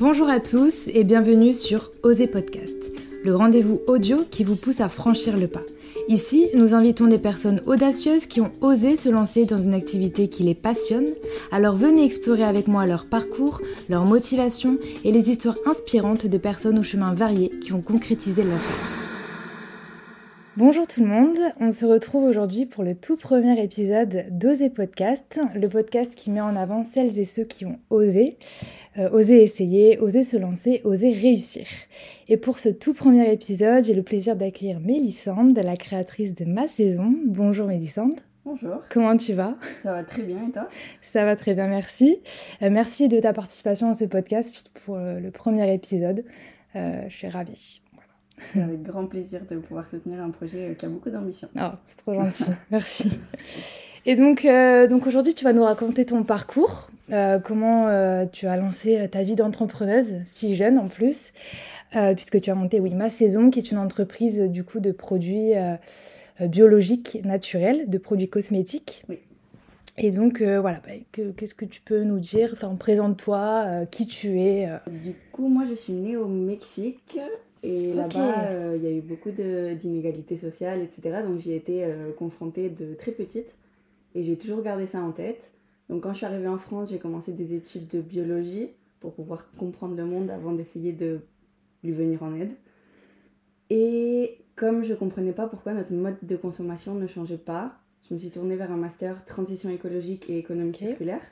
Bonjour à tous et bienvenue sur Oser Podcast, le rendez-vous audio qui vous pousse à franchir le pas. Ici, nous invitons des personnes audacieuses qui ont osé se lancer dans une activité qui les passionne. Alors venez explorer avec moi leur parcours, leur motivation et les histoires inspirantes de personnes aux chemins variés qui ont concrétisé leur rêve. Bonjour tout le monde, on se retrouve aujourd'hui pour le tout premier épisode d'Oser Podcast, le podcast qui met en avant celles et ceux qui ont osé, euh, osé essayer, osé se lancer, osé réussir. Et pour ce tout premier épisode, j'ai le plaisir d'accueillir Mélissande, la créatrice de Ma Saison. Bonjour Mélissande. Bonjour. Comment tu vas? Ça va très bien et toi? Ça va très bien, merci. Euh, merci de ta participation à ce podcast pour euh, le premier épisode. je suis ravie. Avec grand plaisir de pouvoir soutenir un projet qui a beaucoup d'ambition. Oh, c'est trop gentil, merci. Et donc, euh, donc aujourd'hui, tu vas nous raconter ton parcours, euh, comment euh, tu as lancé ta vie d'entrepreneuse, si jeune en plus, puisque tu as monté oui, Ma Saison, qui est une entreprise du coup de produits biologiques naturels, de produits cosmétiques. Oui. Et donc, voilà, bah, qu'est-ce que tu peux nous dire? Enfin, présente-toi, qui tu es. Du coup, moi, je suis née au Mexique. Et là-bas, euh, il y a eu beaucoup d'inégalités sociales, etc. Donc j'y ai été euh, confrontée de très petite et j'ai toujours gardé ça en tête. Donc quand je suis arrivée en France, j'ai commencé des études de biologie pour pouvoir comprendre le monde avant d'essayer de lui venir en aide. Et comme je ne comprenais pas pourquoi notre mode de consommation ne changeait pas, je me suis tournée vers un master transition écologique et économie circulaire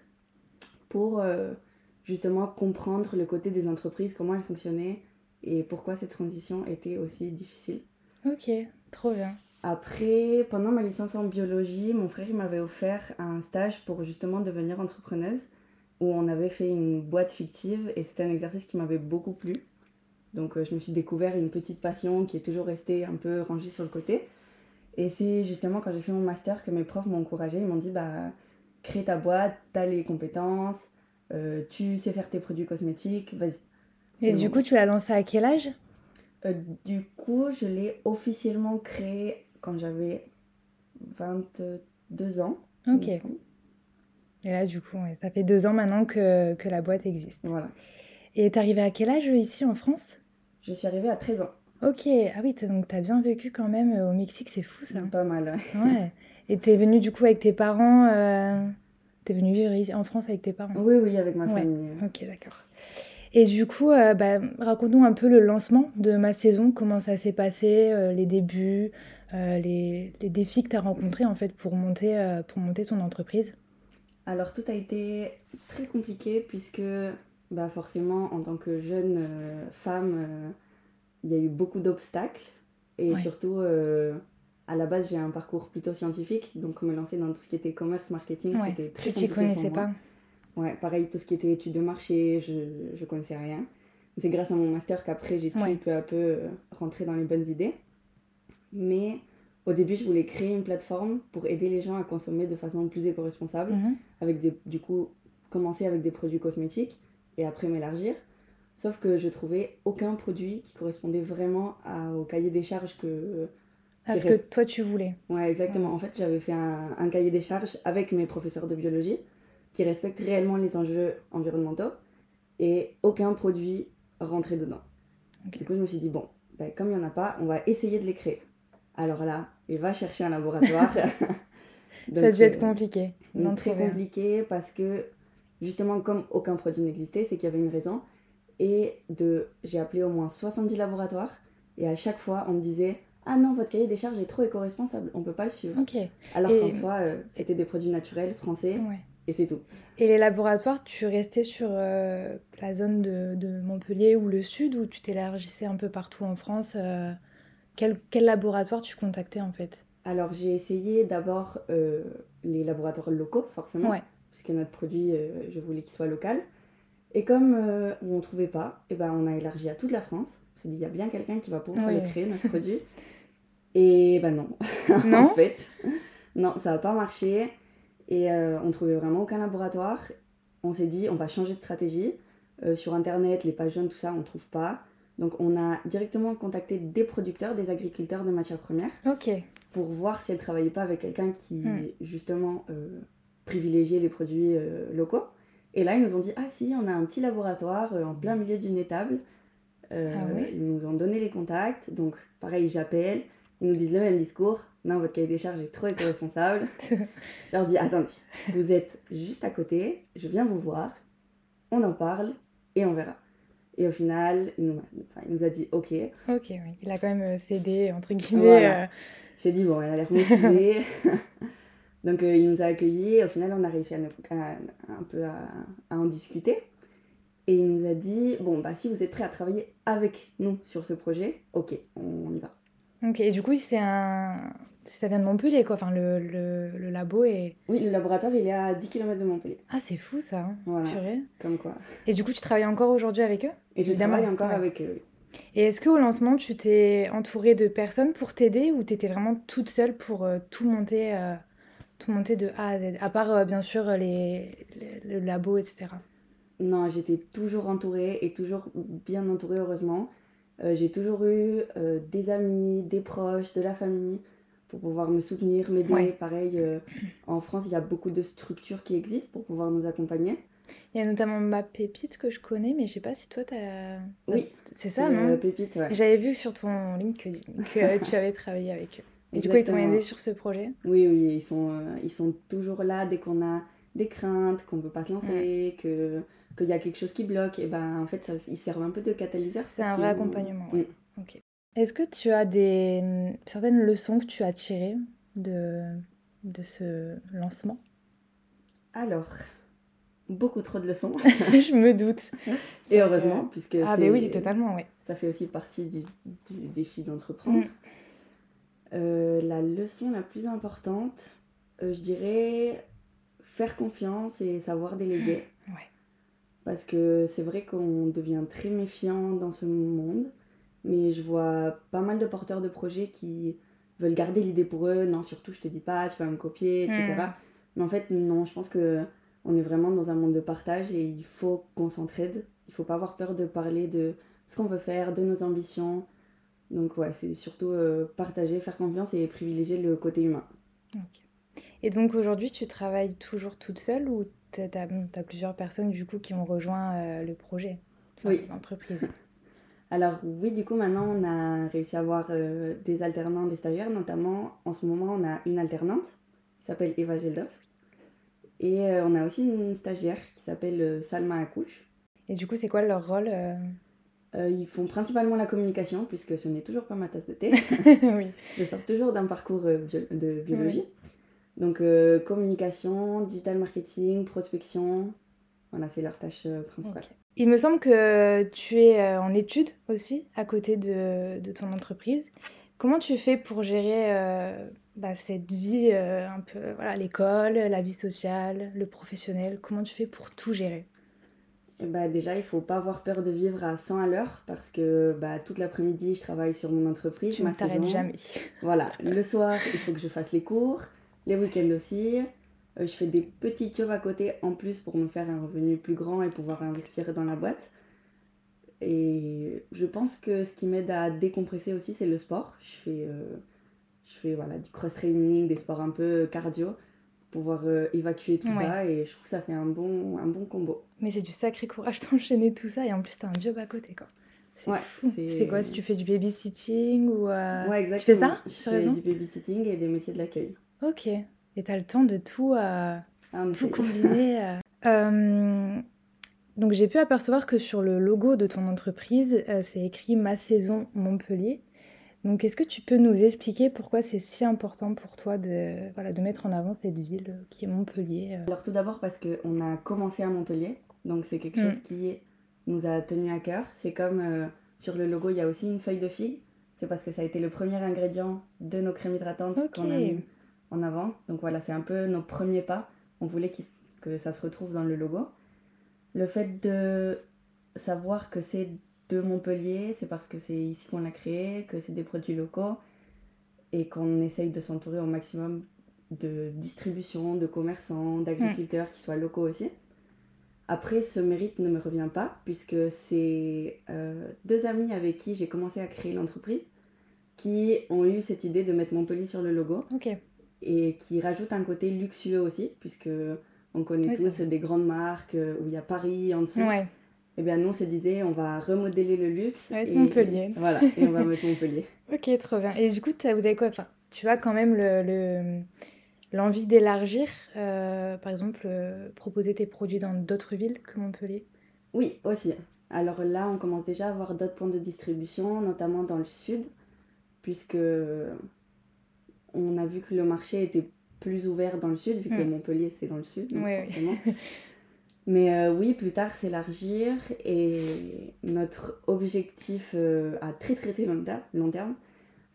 pour euh, justement comprendre le côté des entreprises, comment elles fonctionnaient, et pourquoi cette transition était aussi difficile. Ok, trop bien. Après, pendant ma licence en biologie, mon frère m'avait offert un stage pour justement devenir entrepreneuse, où on avait fait une boîte fictive et c'était un exercice qui m'avait beaucoup plu. Donc euh, je me suis découvert une petite passion qui est toujours restée un peu rangée sur le côté. Et c'est justement quand j'ai fait mon master que mes profs m'ont encouragé. Ils m'ont dit bah, crée ta boîte, t'as les compétences, euh, tu sais faire tes produits cosmétiques, vas-y. Et du coup, tu l'as lancé à quel âge? Euh, Du coup, je l'ai officiellement créé quand j'avais 22 ans. Ok. Et là, du coup, ça fait deux ans maintenant que, que la boîte existe. Voilà. Et t'es arrivée à quel âge ici en France? Je suis arrivée à 13 ans. Ok, ah oui, donc t'as bien vécu quand même euh, au Mexique, c'est fou ça. Pas mal, ouais. ouais. Et t'es venue du coup avec tes parents euh... T'es venue vivre ici en France avec tes parents? Oui, oui, avec ma famille. Ok, d'accord. Et du coup, euh, bah, raconte-nous un peu le lancement de ma saison, comment ça s'est passé, euh, les débuts, euh, les, les, défis que tu as rencontrés en fait pour monter, pour monter ton entreprise. Alors tout a été très compliqué puisque bah, forcément en tant que jeune femme, il y a eu beaucoup d'obstacles. Et surtout à la base j'ai un parcours plutôt scientifique. Donc me lancer dans tout ce qui était commerce, marketing, c'était très compliqué. Tu t'y connaissais pas Ouais, pareil, tout ce qui était études de marché, je ne connaissais rien. C'est grâce à mon master qu'après, j'ai pu peu à peu euh, rentrer dans les bonnes idées. Mais au début, je voulais créer une plateforme pour aider les gens à consommer de façon plus éco-responsable. Mhm. avec des, du coup, commencer avec des produits cosmétiques et après m'élargir. Sauf que je trouvais aucun produit qui correspondait vraiment au cahier des charges que... À ce que toi tu voulais. Ouais, exactement. En fait, j'avais fait un, un, cahier des charges avec mes professeurs de biologie qui respectent réellement les enjeux environnementaux et aucun produit rentrait dedans. Du coup, je me suis dit, bon, ben, comme il n'y en a pas, on va essayer de les créer. Alors là, il va chercher un laboratoire. Ça a dû être euh, compliqué. Non, très compliqué parce que justement, comme aucun produit n'existait, c'est qu'il y avait une raison. Et de, j'ai appelé au moins 70 laboratoires et à chaque fois, on me disait ah non, votre cahier des charges est trop éco-responsable, on peut pas le suivre. Alors qu'en soi, euh, c'était des produits naturels, français, ouais et c'est tout. Et les laboratoires, tu restais sur euh, la zone de, Montpellier ou le sud ou tu t'élargissais un peu partout en France euh, quel, quel, laboratoire tu contactais en fait? Alors j'ai essayé d'abord euh, les laboratoires locaux forcément, puisque notre produit, je voulais qu'il soit local. Et comme on ne trouvait pas, et eh ben, on a élargi à toute la France. On s'est dit, il y a bien quelqu'un qui va pouvoir le créer, notre produit. Et ben non. Non En fait, non, ça n'a pas marché. Et euh, on trouvait vraiment aucun laboratoire. On s'est dit, on va changer de stratégie. Euh, sur Internet, les pages jeunes, tout ça, on ne trouve pas. Donc on a directement contacté des producteurs, des agriculteurs de matières premières. Ok. Pour voir si elles ne travaillaient pas avec quelqu'un qui, hmm. justement, euh, privilégiait les produits locaux. Et là, ils nous ont dit, ah si, on a un petit laboratoire en plein milieu d'une étable. Ah Ils nous ont donné les contacts. Donc, pareil, j'appelle. Ils nous disent le même discours. Non, votre cahier des charges est trop éco-responsable. je leur dis, attendez, vous êtes juste à côté. Je viens vous voir. On en parle et on verra. Et au final, il nous, enfin, il nous a dit OK. Ok, oui. Il a quand même euh, cédé, entre guillemets. euh, Il s'est dit, bon, elle a l'air motivée. Donc, euh, il nous a accueillis. Au final, on a réussi à, un peu à, à en discuter. Et il nous a dit, bon, bah, si vous êtes prêts à travailler avec nous sur ce projet, OK, on y va. Ok, et du coup, c'est un... ça vient de Montpellier, quoi. Enfin, le, le, le labo est... Oui, le laboratoire, il est à 10 km de Montpellier. Ah, c'est fou, ça. hein. Voilà, Purée. comme quoi. Et du coup, tu travailles encore aujourd'hui avec eux? Et je Évidemment, travaille encore ouais. avec eux. Et est-ce qu'au lancement, tu t'es entourée de personnes pour t'aider ou t'étais vraiment toute seule pour euh, tout monter, euh, tout monter de A à Z À part, euh, bien sûr, les, les- le labo, etc. Non, j'étais toujours entourée et toujours bien entourée, heureusement. Euh, j'ai toujours eu euh, des amis, des proches, de la famille pour pouvoir me soutenir, m'aider. Ouais. Pareil, euh, en France, il y a beaucoup de structures qui existent pour pouvoir nous accompagner. Il y a notamment ma pépite que je connais, mais je sais pas si toi, t'as... Oui. C'est ça, non Pépite, ouais. J'avais vu sur ton LinkedIn que tu avais travaillé avec eux. Et du coup, ils t'ont aidé sur ce projet? Oui, oui, ils sont, ils sont toujours là dès qu'on a des craintes, qu'on ne peut pas se lancer, que qu'il y a quelque chose qui bloque. Et ben, en fait, ça, ils servent un peu de catalyseur. C'est un vrai accompagnement, Mm. ouais. Ok. Est-ce que tu as des hum, certaines leçons que tu as tirées de, de ce lancement? Alors, beaucoup trop de leçons. Je me doute. Et heureusement, puisque Ah, ben oui, totalement, oui. ça fait aussi partie du, du défi d'entreprendre. Mm. Euh, la leçon la plus importante, euh, je dirais faire confiance et savoir déléguer. Parce que c'est vrai qu'on devient très méfiant dans ce monde, mais je vois pas mal de porteurs de projets qui veulent garder l'idée pour eux. Non, surtout, je te dis pas, tu vas me copier, etc. Mm. Mais en fait, non, je pense que on est vraiment dans un monde de partage et il faut qu'on s'entraide. Il faut pas avoir peur de parler de ce qu'on veut faire, de nos ambitions. Donc ouais, c'est surtout euh, partager, faire confiance et privilégier le côté humain. Et donc aujourd'hui, tu travailles toujours toute seule ou tu as, plusieurs personnes du coup qui ont rejoint euh, le projet, enfin, Oui. l'entreprise Alors oui, du coup maintenant on a réussi à avoir euh, des alternants, des stagiaires, notamment en ce moment on a une alternante qui s'appelle Eva Geldof. Et euh, on a aussi une stagiaire qui s'appelle Salma Akouche. Et du coup, c'est quoi leur rôle euh? Ils font principalement la communication puisque ce n'est toujours pas ma tasse de thé. Oui. Je sors toujours d'un parcours bio- de biologie. Donc euh, communication, digital marketing, prospection, voilà c'est leur tâche euh, principale. Il me semble que tu es euh, en études aussi à côté de, de ton entreprise. Comment tu fais pour gérer euh, bah, cette vie un peu, voilà, l'école, la vie sociale, le professionnel? Comment tu fais pour tout gérer? Et bah, déjà, il faut pas avoir peur de vivre à 100 à l'heure parce que bah, toute l'après-midi, je travaille sur mon entreprise, Tu ma ne saison. jamais. Voilà, le soir, il faut que je fasse les cours, les week-ends aussi. Euh, je fais des petits jobs à côté en plus pour me faire un revenu plus grand et pouvoir investir dans la boîte. Et je pense que ce qui m'aide à décompresser aussi, c'est le sport. Je fais, euh, je fais voilà, du cross-training, des sports un peu cardio, pour pouvoir euh, évacuer tout Ouais. ça. Et je trouve que ça fait un bon, un bon combo. Mais c'est du sacré courage d'enchaîner tout ça et en plus, tu as un job à côté. quoi. C'est Ouais, quoi si tu fais du babysitting ou euh, Ouais, Tu fais ça Je fais du babysitting et des métiers de l'accueil. Ok. Et tu as le temps de tout. euh, Ah, tout combiné. euh. Euh, donc j'ai pu apercevoir que sur le logo de ton entreprise, c'est écrit Ma Saison Montpellier. Donc est-ce que tu peux nous expliquer pourquoi c'est si important pour toi de, voilà, de mettre en avant cette ville qui est Montpellier. Alors tout d'abord parce qu'on a commencé à Montpellier, donc c'est quelque Mm. chose qui nous a tenu à cœur. C'est comme sur le logo, il y a aussi une feuille de figue. C'est parce que ça a été le premier ingrédient de nos crèmes hydratantes qu'on a mis en avant. Donc voilà, c'est un peu nos premiers pas. On voulait que ça se retrouve dans le logo. Le fait de savoir que c'est de Montpellier, c'est parce que c'est ici qu'on l'a créé, que c'est des produits locaux et qu'on essaye de s'entourer au maximum de distribution, de commerçants, d'agriculteurs qui soient locaux aussi. Après, ce mérite ne me revient pas puisque c'est euh, deux amis avec qui j'ai commencé à créer l'entreprise qui ont eu cette idée de mettre Montpellier sur le logo. Et qui rajoute un côté luxueux aussi, puisque On connaît tous des grandes marques où il y a Paris en dessous. Ouais. Et eh bien nous, on se disait, on va remodeler le luxe. et, Montpellier. Voilà, et on va mettre Montpellier. ok, trop bien. Et du coup, vous avez quoi enfin, Tu as quand même le, l'envie d'élargir, euh, par exemple, euh, proposer tes produits dans d'autres villes que Montpellier? Oui, aussi. Alors là, on commence déjà à avoir d'autres points de distribution, notamment dans le sud, puisque on a vu que le marché était plus ouvert dans le sud, vu que hmm. Montpellier c'est dans le sud, donc forcément. Mais euh, oui, plus tard s'élargir et notre objectif à très très très long terme, long terme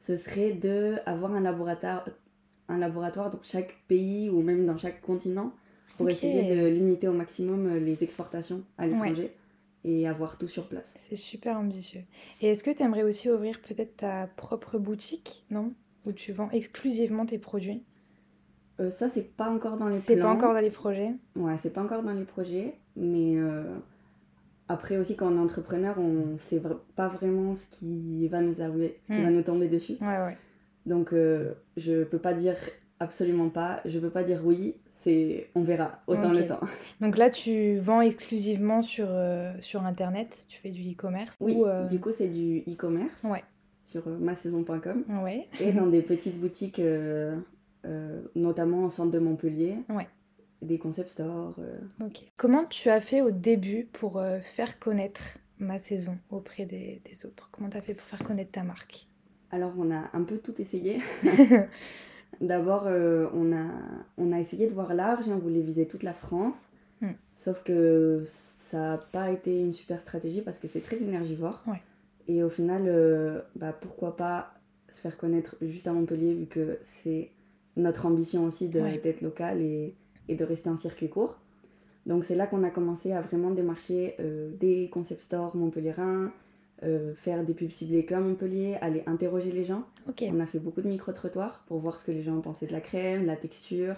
ce serait d'avoir un laboratoire, un laboratoire dans chaque pays ou même dans chaque continent pour essayer de limiter au maximum euh, les exportations à l'étranger et avoir tout sur place. C'est super ambitieux. Et est-ce que tu aimerais aussi ouvrir peut-être ta propre boutique, non? Où tu vends exclusivement tes produits euh, Ça, c'est pas encore dans les C'est pas encore dans les projets Ouais, c'est pas encore dans les projets, mais euh, après aussi quand on est entrepreneur, on sait pas vraiment ce qui va nous arriver, ce qui hmm. va nous tomber dessus. Ouais, ouais. Donc, euh, je peux pas dire absolument pas, je peux pas dire oui, c'est on verra, autant le temps. Donc là, tu vends exclusivement sur, euh, sur Internet, tu fais du e-commerce Oui, du coup, c'est du e-commerce ouais. Sur masaison.com ouais. et dans des petites boutiques, notamment en centre de Montpellier. Ouais. Des concept stores. Comment tu as fait au début pour faire connaître ma saison auprès des, des autres? Comment tu as fait pour faire connaître ta marque? Alors, on a un peu tout essayé. D'abord, euh, on, a, on a essayé de voir large et on voulait viser toute la France. Hmm. Sauf que ça n'a pas été une super stratégie parce que c'est très énergivore. Et au final, euh, bah, pourquoi pas se faire connaître juste à Montpellier vu que c'est notre ambition aussi d'être local et, de rester en circuit court. Donc c'est là qu'on a commencé à vraiment démarcher euh, des concept stores montpelliérains, euh, faire des pubs ciblées comme Montpellier, aller interroger les gens. On a fait beaucoup de micro-trottoirs pour voir ce que les gens pensaient de la crème, la texture,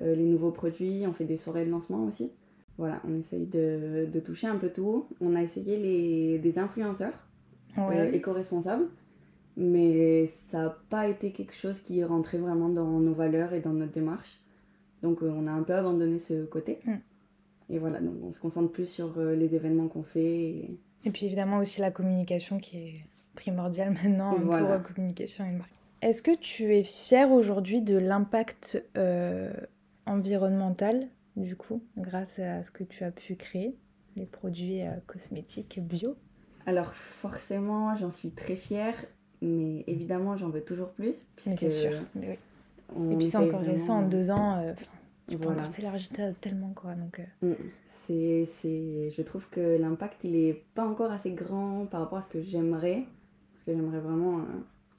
euh, les nouveaux produits. On fait des soirées de lancement aussi. Voilà, on essaye de, de toucher un peu tout. On a essayé les, des influenceurs euh, éco-responsables, mais ça n'a pas été quelque chose qui rentrait vraiment dans nos valeurs et dans notre démarche. Donc on a un peu abandonné ce côté. Mm. Et voilà, donc on se concentre plus sur les événements qu'on fait. Et puis évidemment aussi la communication qui est primordiale maintenant pour la communication marque. Est-ce que tu es fière aujourd'hui de l'impact euh, environnemental, du coup, grâce à ce que tu as pu créer, les produits euh, cosmétiques bio? Alors forcément, j'en suis très fière, mais évidemment, j'en veux toujours plus. Puisque c'est sûr. oui. Et puis c'est encore récent, en deux ans. Euh, tu peux encore t'élargir tellement, quoi. Donc, euh. mm. c'est, c'est... Je trouve que l'impact, il est pas encore assez grand par rapport à ce que j'aimerais. Parce que j'aimerais vraiment euh,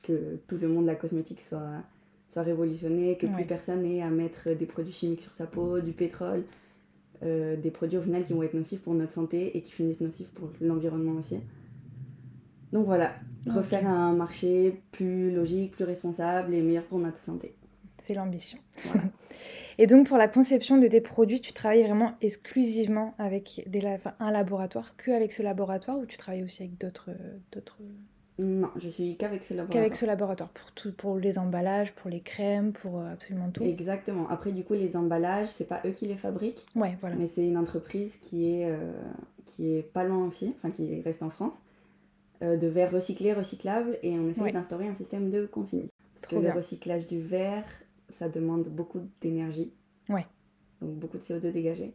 que tout le monde de la cosmétique soit, soit révolutionné, que plus personne ait à mettre des produits chimiques sur sa peau, du pétrole, euh, des produits au final qui vont être nocifs pour notre santé et qui finissent nocifs pour l'environnement aussi. Donc voilà, refaire un marché plus logique, plus responsable et meilleur pour notre santé. C'est l'ambition. Et donc pour la conception de tes produits, tu travailles vraiment exclusivement avec des, un laboratoire, que avec ce laboratoire ou tu travailles aussi avec d'autres d'autres Non, je suis qu'avec ce laboratoire. Qu'avec ce laboratoire pour tout, pour les emballages, pour les crèmes, pour euh, absolument tout. Exactement. Après du coup les emballages, c'est pas eux qui les fabriquent. Ouais, voilà. Mais c'est une entreprise qui est euh, qui est pas loin aussi, enfin qui reste en France, euh, de verre recyclé, recyclable, et on essaie d'instaurer un système de consigne. Parce que le recyclage du verre, ça demande beaucoup d'énergie. Ouais. Donc beaucoup de CO2 dégagé.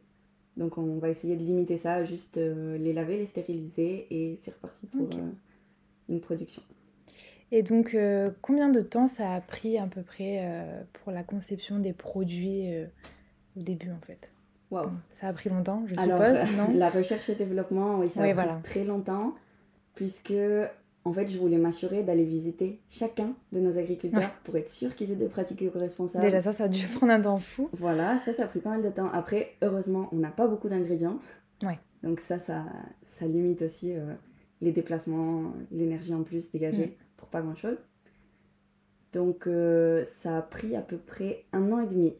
Donc on va essayer de limiter ça, juste euh, les laver, les stériliser et c'est reparti pour une production. Et donc euh, combien de temps ça a pris à peu près pour la conception des produits au début en fait? Wow. ça a pris longtemps, je suppose, non? La recherche et développement, oui, ça a pris très longtemps puisque en fait, je voulais m'assurer d'aller visiter chacun de nos agriculteurs pour être sûr qu'ils aient des pratiques éco-responsables. Déjà, ça, ça a dû prendre un temps fou. Voilà, ça, ça a pris pas mal de temps. Après, heureusement, on n'a pas beaucoup d'ingrédients. Ouais. Donc ça, ça, ça limite aussi euh, les déplacements, l'énergie en plus dégagée mm. pour pas grand-chose. Donc euh, ça a pris à peu près un an et demi.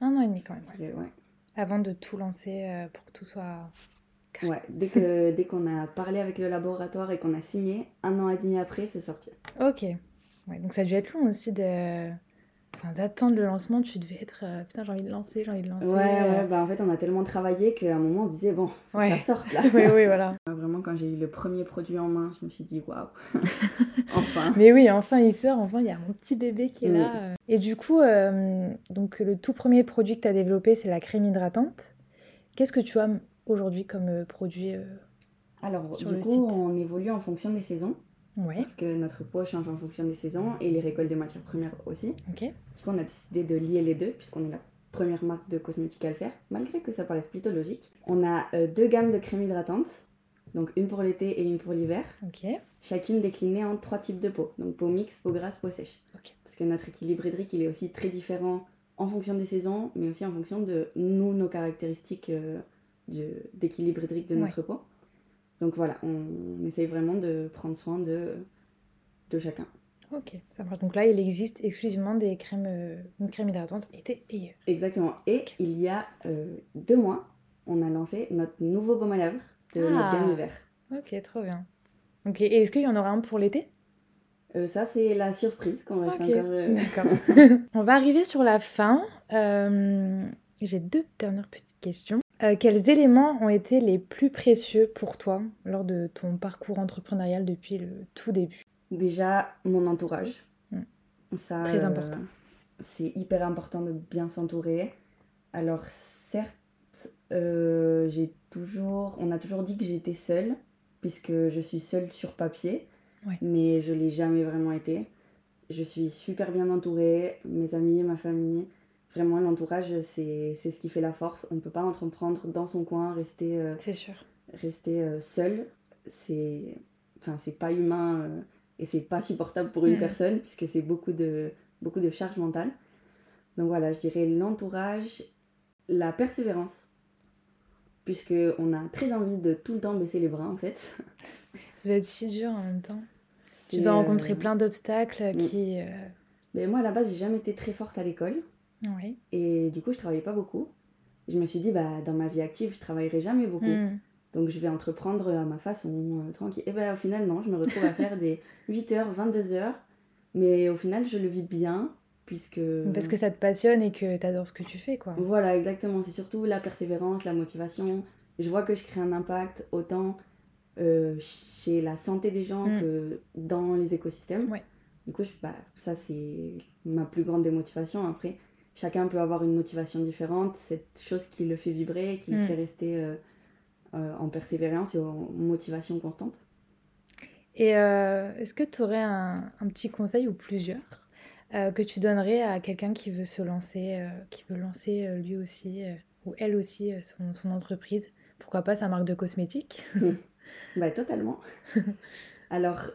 Un an et demi quand même. Ouais. Avant de tout lancer euh, pour que tout soit Ouais, dès que dès qu'on a parlé avec le laboratoire et qu'on a signé, un an et demi après, c'est sorti. Ok. Ouais, donc ça a dû être long aussi de, Enfin, d'attendre le lancement, tu devais être euh, putain, j'ai envie de lancer, j'ai envie de lancer. Ouais, ouais, bah en fait, on a tellement travaillé qu'à un moment, on se disait, bon, Ouais. ça sorte là. oui, oui, voilà. Vraiment, quand j'ai eu le premier produit en main, je me suis dit, waouh, enfin. Mais oui, enfin, il sort, enfin, il y a mon petit bébé qui est Mm. là. euh. Et du coup, euh, donc, le tout premier produit que tu as développé, c'est la crème hydratante. Qu'est-ce que tu as aujourd'hui comme produit euh, Alors, Sur du le coup, site? on évolue en fonction des saisons, Ouais, parce que notre peau change en fonction des saisons et les récoltes de matières premières aussi. ok. Du coup, on a décidé de lier les deux, puisqu'on est la première marque de cosmétiques à le faire, malgré que ça paraisse plutôt logique. On a euh, deux gammes de crèmes hydratantes, donc une pour l'été et une pour l'hiver, chacune déclinée en trois types de peau, donc peau mixte, peau grasse, peau sèche. Parce que notre équilibre hydrique, il est aussi très différent en fonction des saisons, mais aussi en fonction de nous, nos caractéristiques euh, d'équilibre hydrique de Ouais. notre peau. Donc voilà, on, on essaye vraiment de prendre soin de, de chacun. ok, ça marche. Donc là, il existe exclusivement des crèmes, euh, une crème hydratante été et hiver. Exactement. Et il y a euh, deux mois, on a lancé notre nouveau baume à lèvres de Ah. notre gamme hiver. Ok, trop bien. Ok, et est-ce qu'il y en aura un pour l'été? Euh, ça, c'est la surprise qu'on reste Ok, encore. euh, D'accord. On va arriver sur la fin. J'ai deux dernières petites questions. Euh, quels éléments ont été les plus précieux pour toi lors de ton parcours entrepreneurial depuis le tout début? Déjà, mon entourage. Mm. Ça, Très euh, important. c'est hyper important de bien s'entourer. Alors, certes, euh, j'ai toujours, on a toujours dit que j'étais seule, puisque je suis seule sur papier, Ouais. mais je l'ai jamais vraiment été. Je suis super bien entourée, mes amis, ma famille. Vraiment, l'entourage, c'est c'est ce qui fait la force. On ne peut pas entreprendre dans son coin, rester, euh, C'est sûr. rester euh, seul. C'est enfin, c'est pas humain euh, et c'est pas supportable pour une Mm. personne, puisque c'est beaucoup de, beaucoup de charge mentale. Donc voilà, je dirais l'entourage, la persévérance, puisque on a très envie de tout le temps baisser les bras en fait. Ça va être si dur en même temps. Tu vas euh, rencontrer plein d'obstacles mm. qui. euh, Mais moi à la base, j'ai jamais été très forte à l'école Oui. et du coup, je travaillais pas beaucoup. Je me suis dit, bah, dans ma vie active, je travaillerai jamais beaucoup. Mm. Donc je vais entreprendre à ma façon, euh, tranquille. Et ben au final, non, je me retrouve à faire des 8h, 22h. Mais au final, je le vis bien, puisque... Parce que ça te passionne et que t'adores ce que tu fais, quoi. Voilà, exactement. C'est surtout la persévérance, la motivation. Je vois que je crée un impact autant euh, chez la santé des gens Mm. que dans les écosystèmes. Ouais. Du coup, je- bah, ça, c'est ma plus grande démotivation. Après, chacun peut avoir une motivation différente. Cette chose qui le fait vibrer, qui le Mm. fait rester euh, euh, en persévérance et en motivation constante. Et euh, est-ce que tu aurais un, un petit conseil ou plusieurs que tu donnerais à quelqu'un qui veut se lancer, qui veut lancer lui aussi ou elle aussi son, son entreprise? Pourquoi pas sa marque de cosmétiques? Bah, totalement. Alors,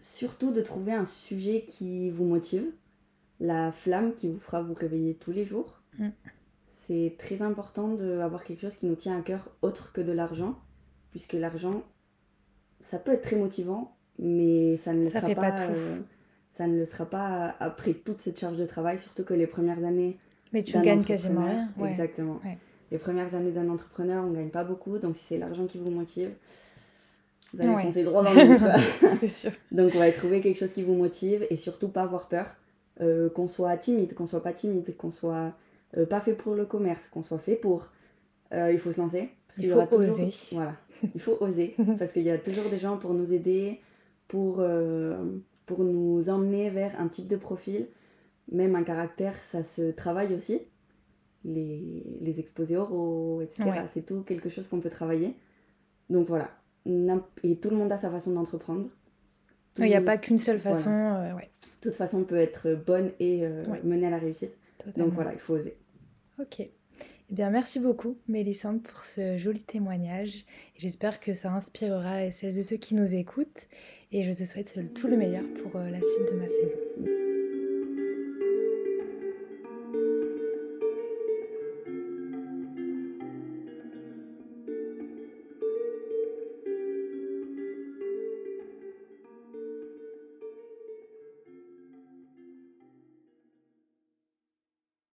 surtout de trouver un sujet qui vous motive, la flamme qui vous fera vous réveiller tous les jours. Mm. C'est très important d'avoir quelque chose qui nous tient à cœur autre que de l'argent, puisque l'argent, ça peut être très motivant, mais ça ne le Ça sera fait pas euh, ça ne le sera pas après toute cette charge de travail, surtout que les premières années Mais tu gagnes quasiment rien. Ouais. Exactement. Ouais. Les premières années d'un entrepreneur, on gagne pas beaucoup, donc si c'est l'argent qui vous motive, vous allez Ouais. foncer droit dans le mur. C'est sûr. donc on va trouver quelque chose qui vous motive et surtout pas avoir peur, euh, qu'on soit timide, qu'on soit pas timide, qu'on soit euh, pas fait pour le commerce, qu'on soit fait pour. Euh, il faut se lancer. Parce Il y faut aura toujours- oser. Voilà, il faut oser parce qu'il y a toujours des gens pour nous aider, pour, pour nous emmener vers un type de profil. Même un caractère, ça se travaille aussi. Les, les exposés oraux, etc. Ouais. C'est tout quelque chose qu'on peut travailler. Donc voilà. Et tout le monde a sa façon d'entreprendre. Il n'y a pas qu'une seule façon. euh, ouais, Toute façon peut être bonne et euh, Ouais. mener à la réussite. totalement. Donc voilà, il faut oser. Ok. Eh bien, merci beaucoup, Mélissande, pour ce joli témoignage. J'espère que ça inspirera celles et ceux qui nous écoutent. Et je te souhaite tout le meilleur pour euh, la suite de ma saison.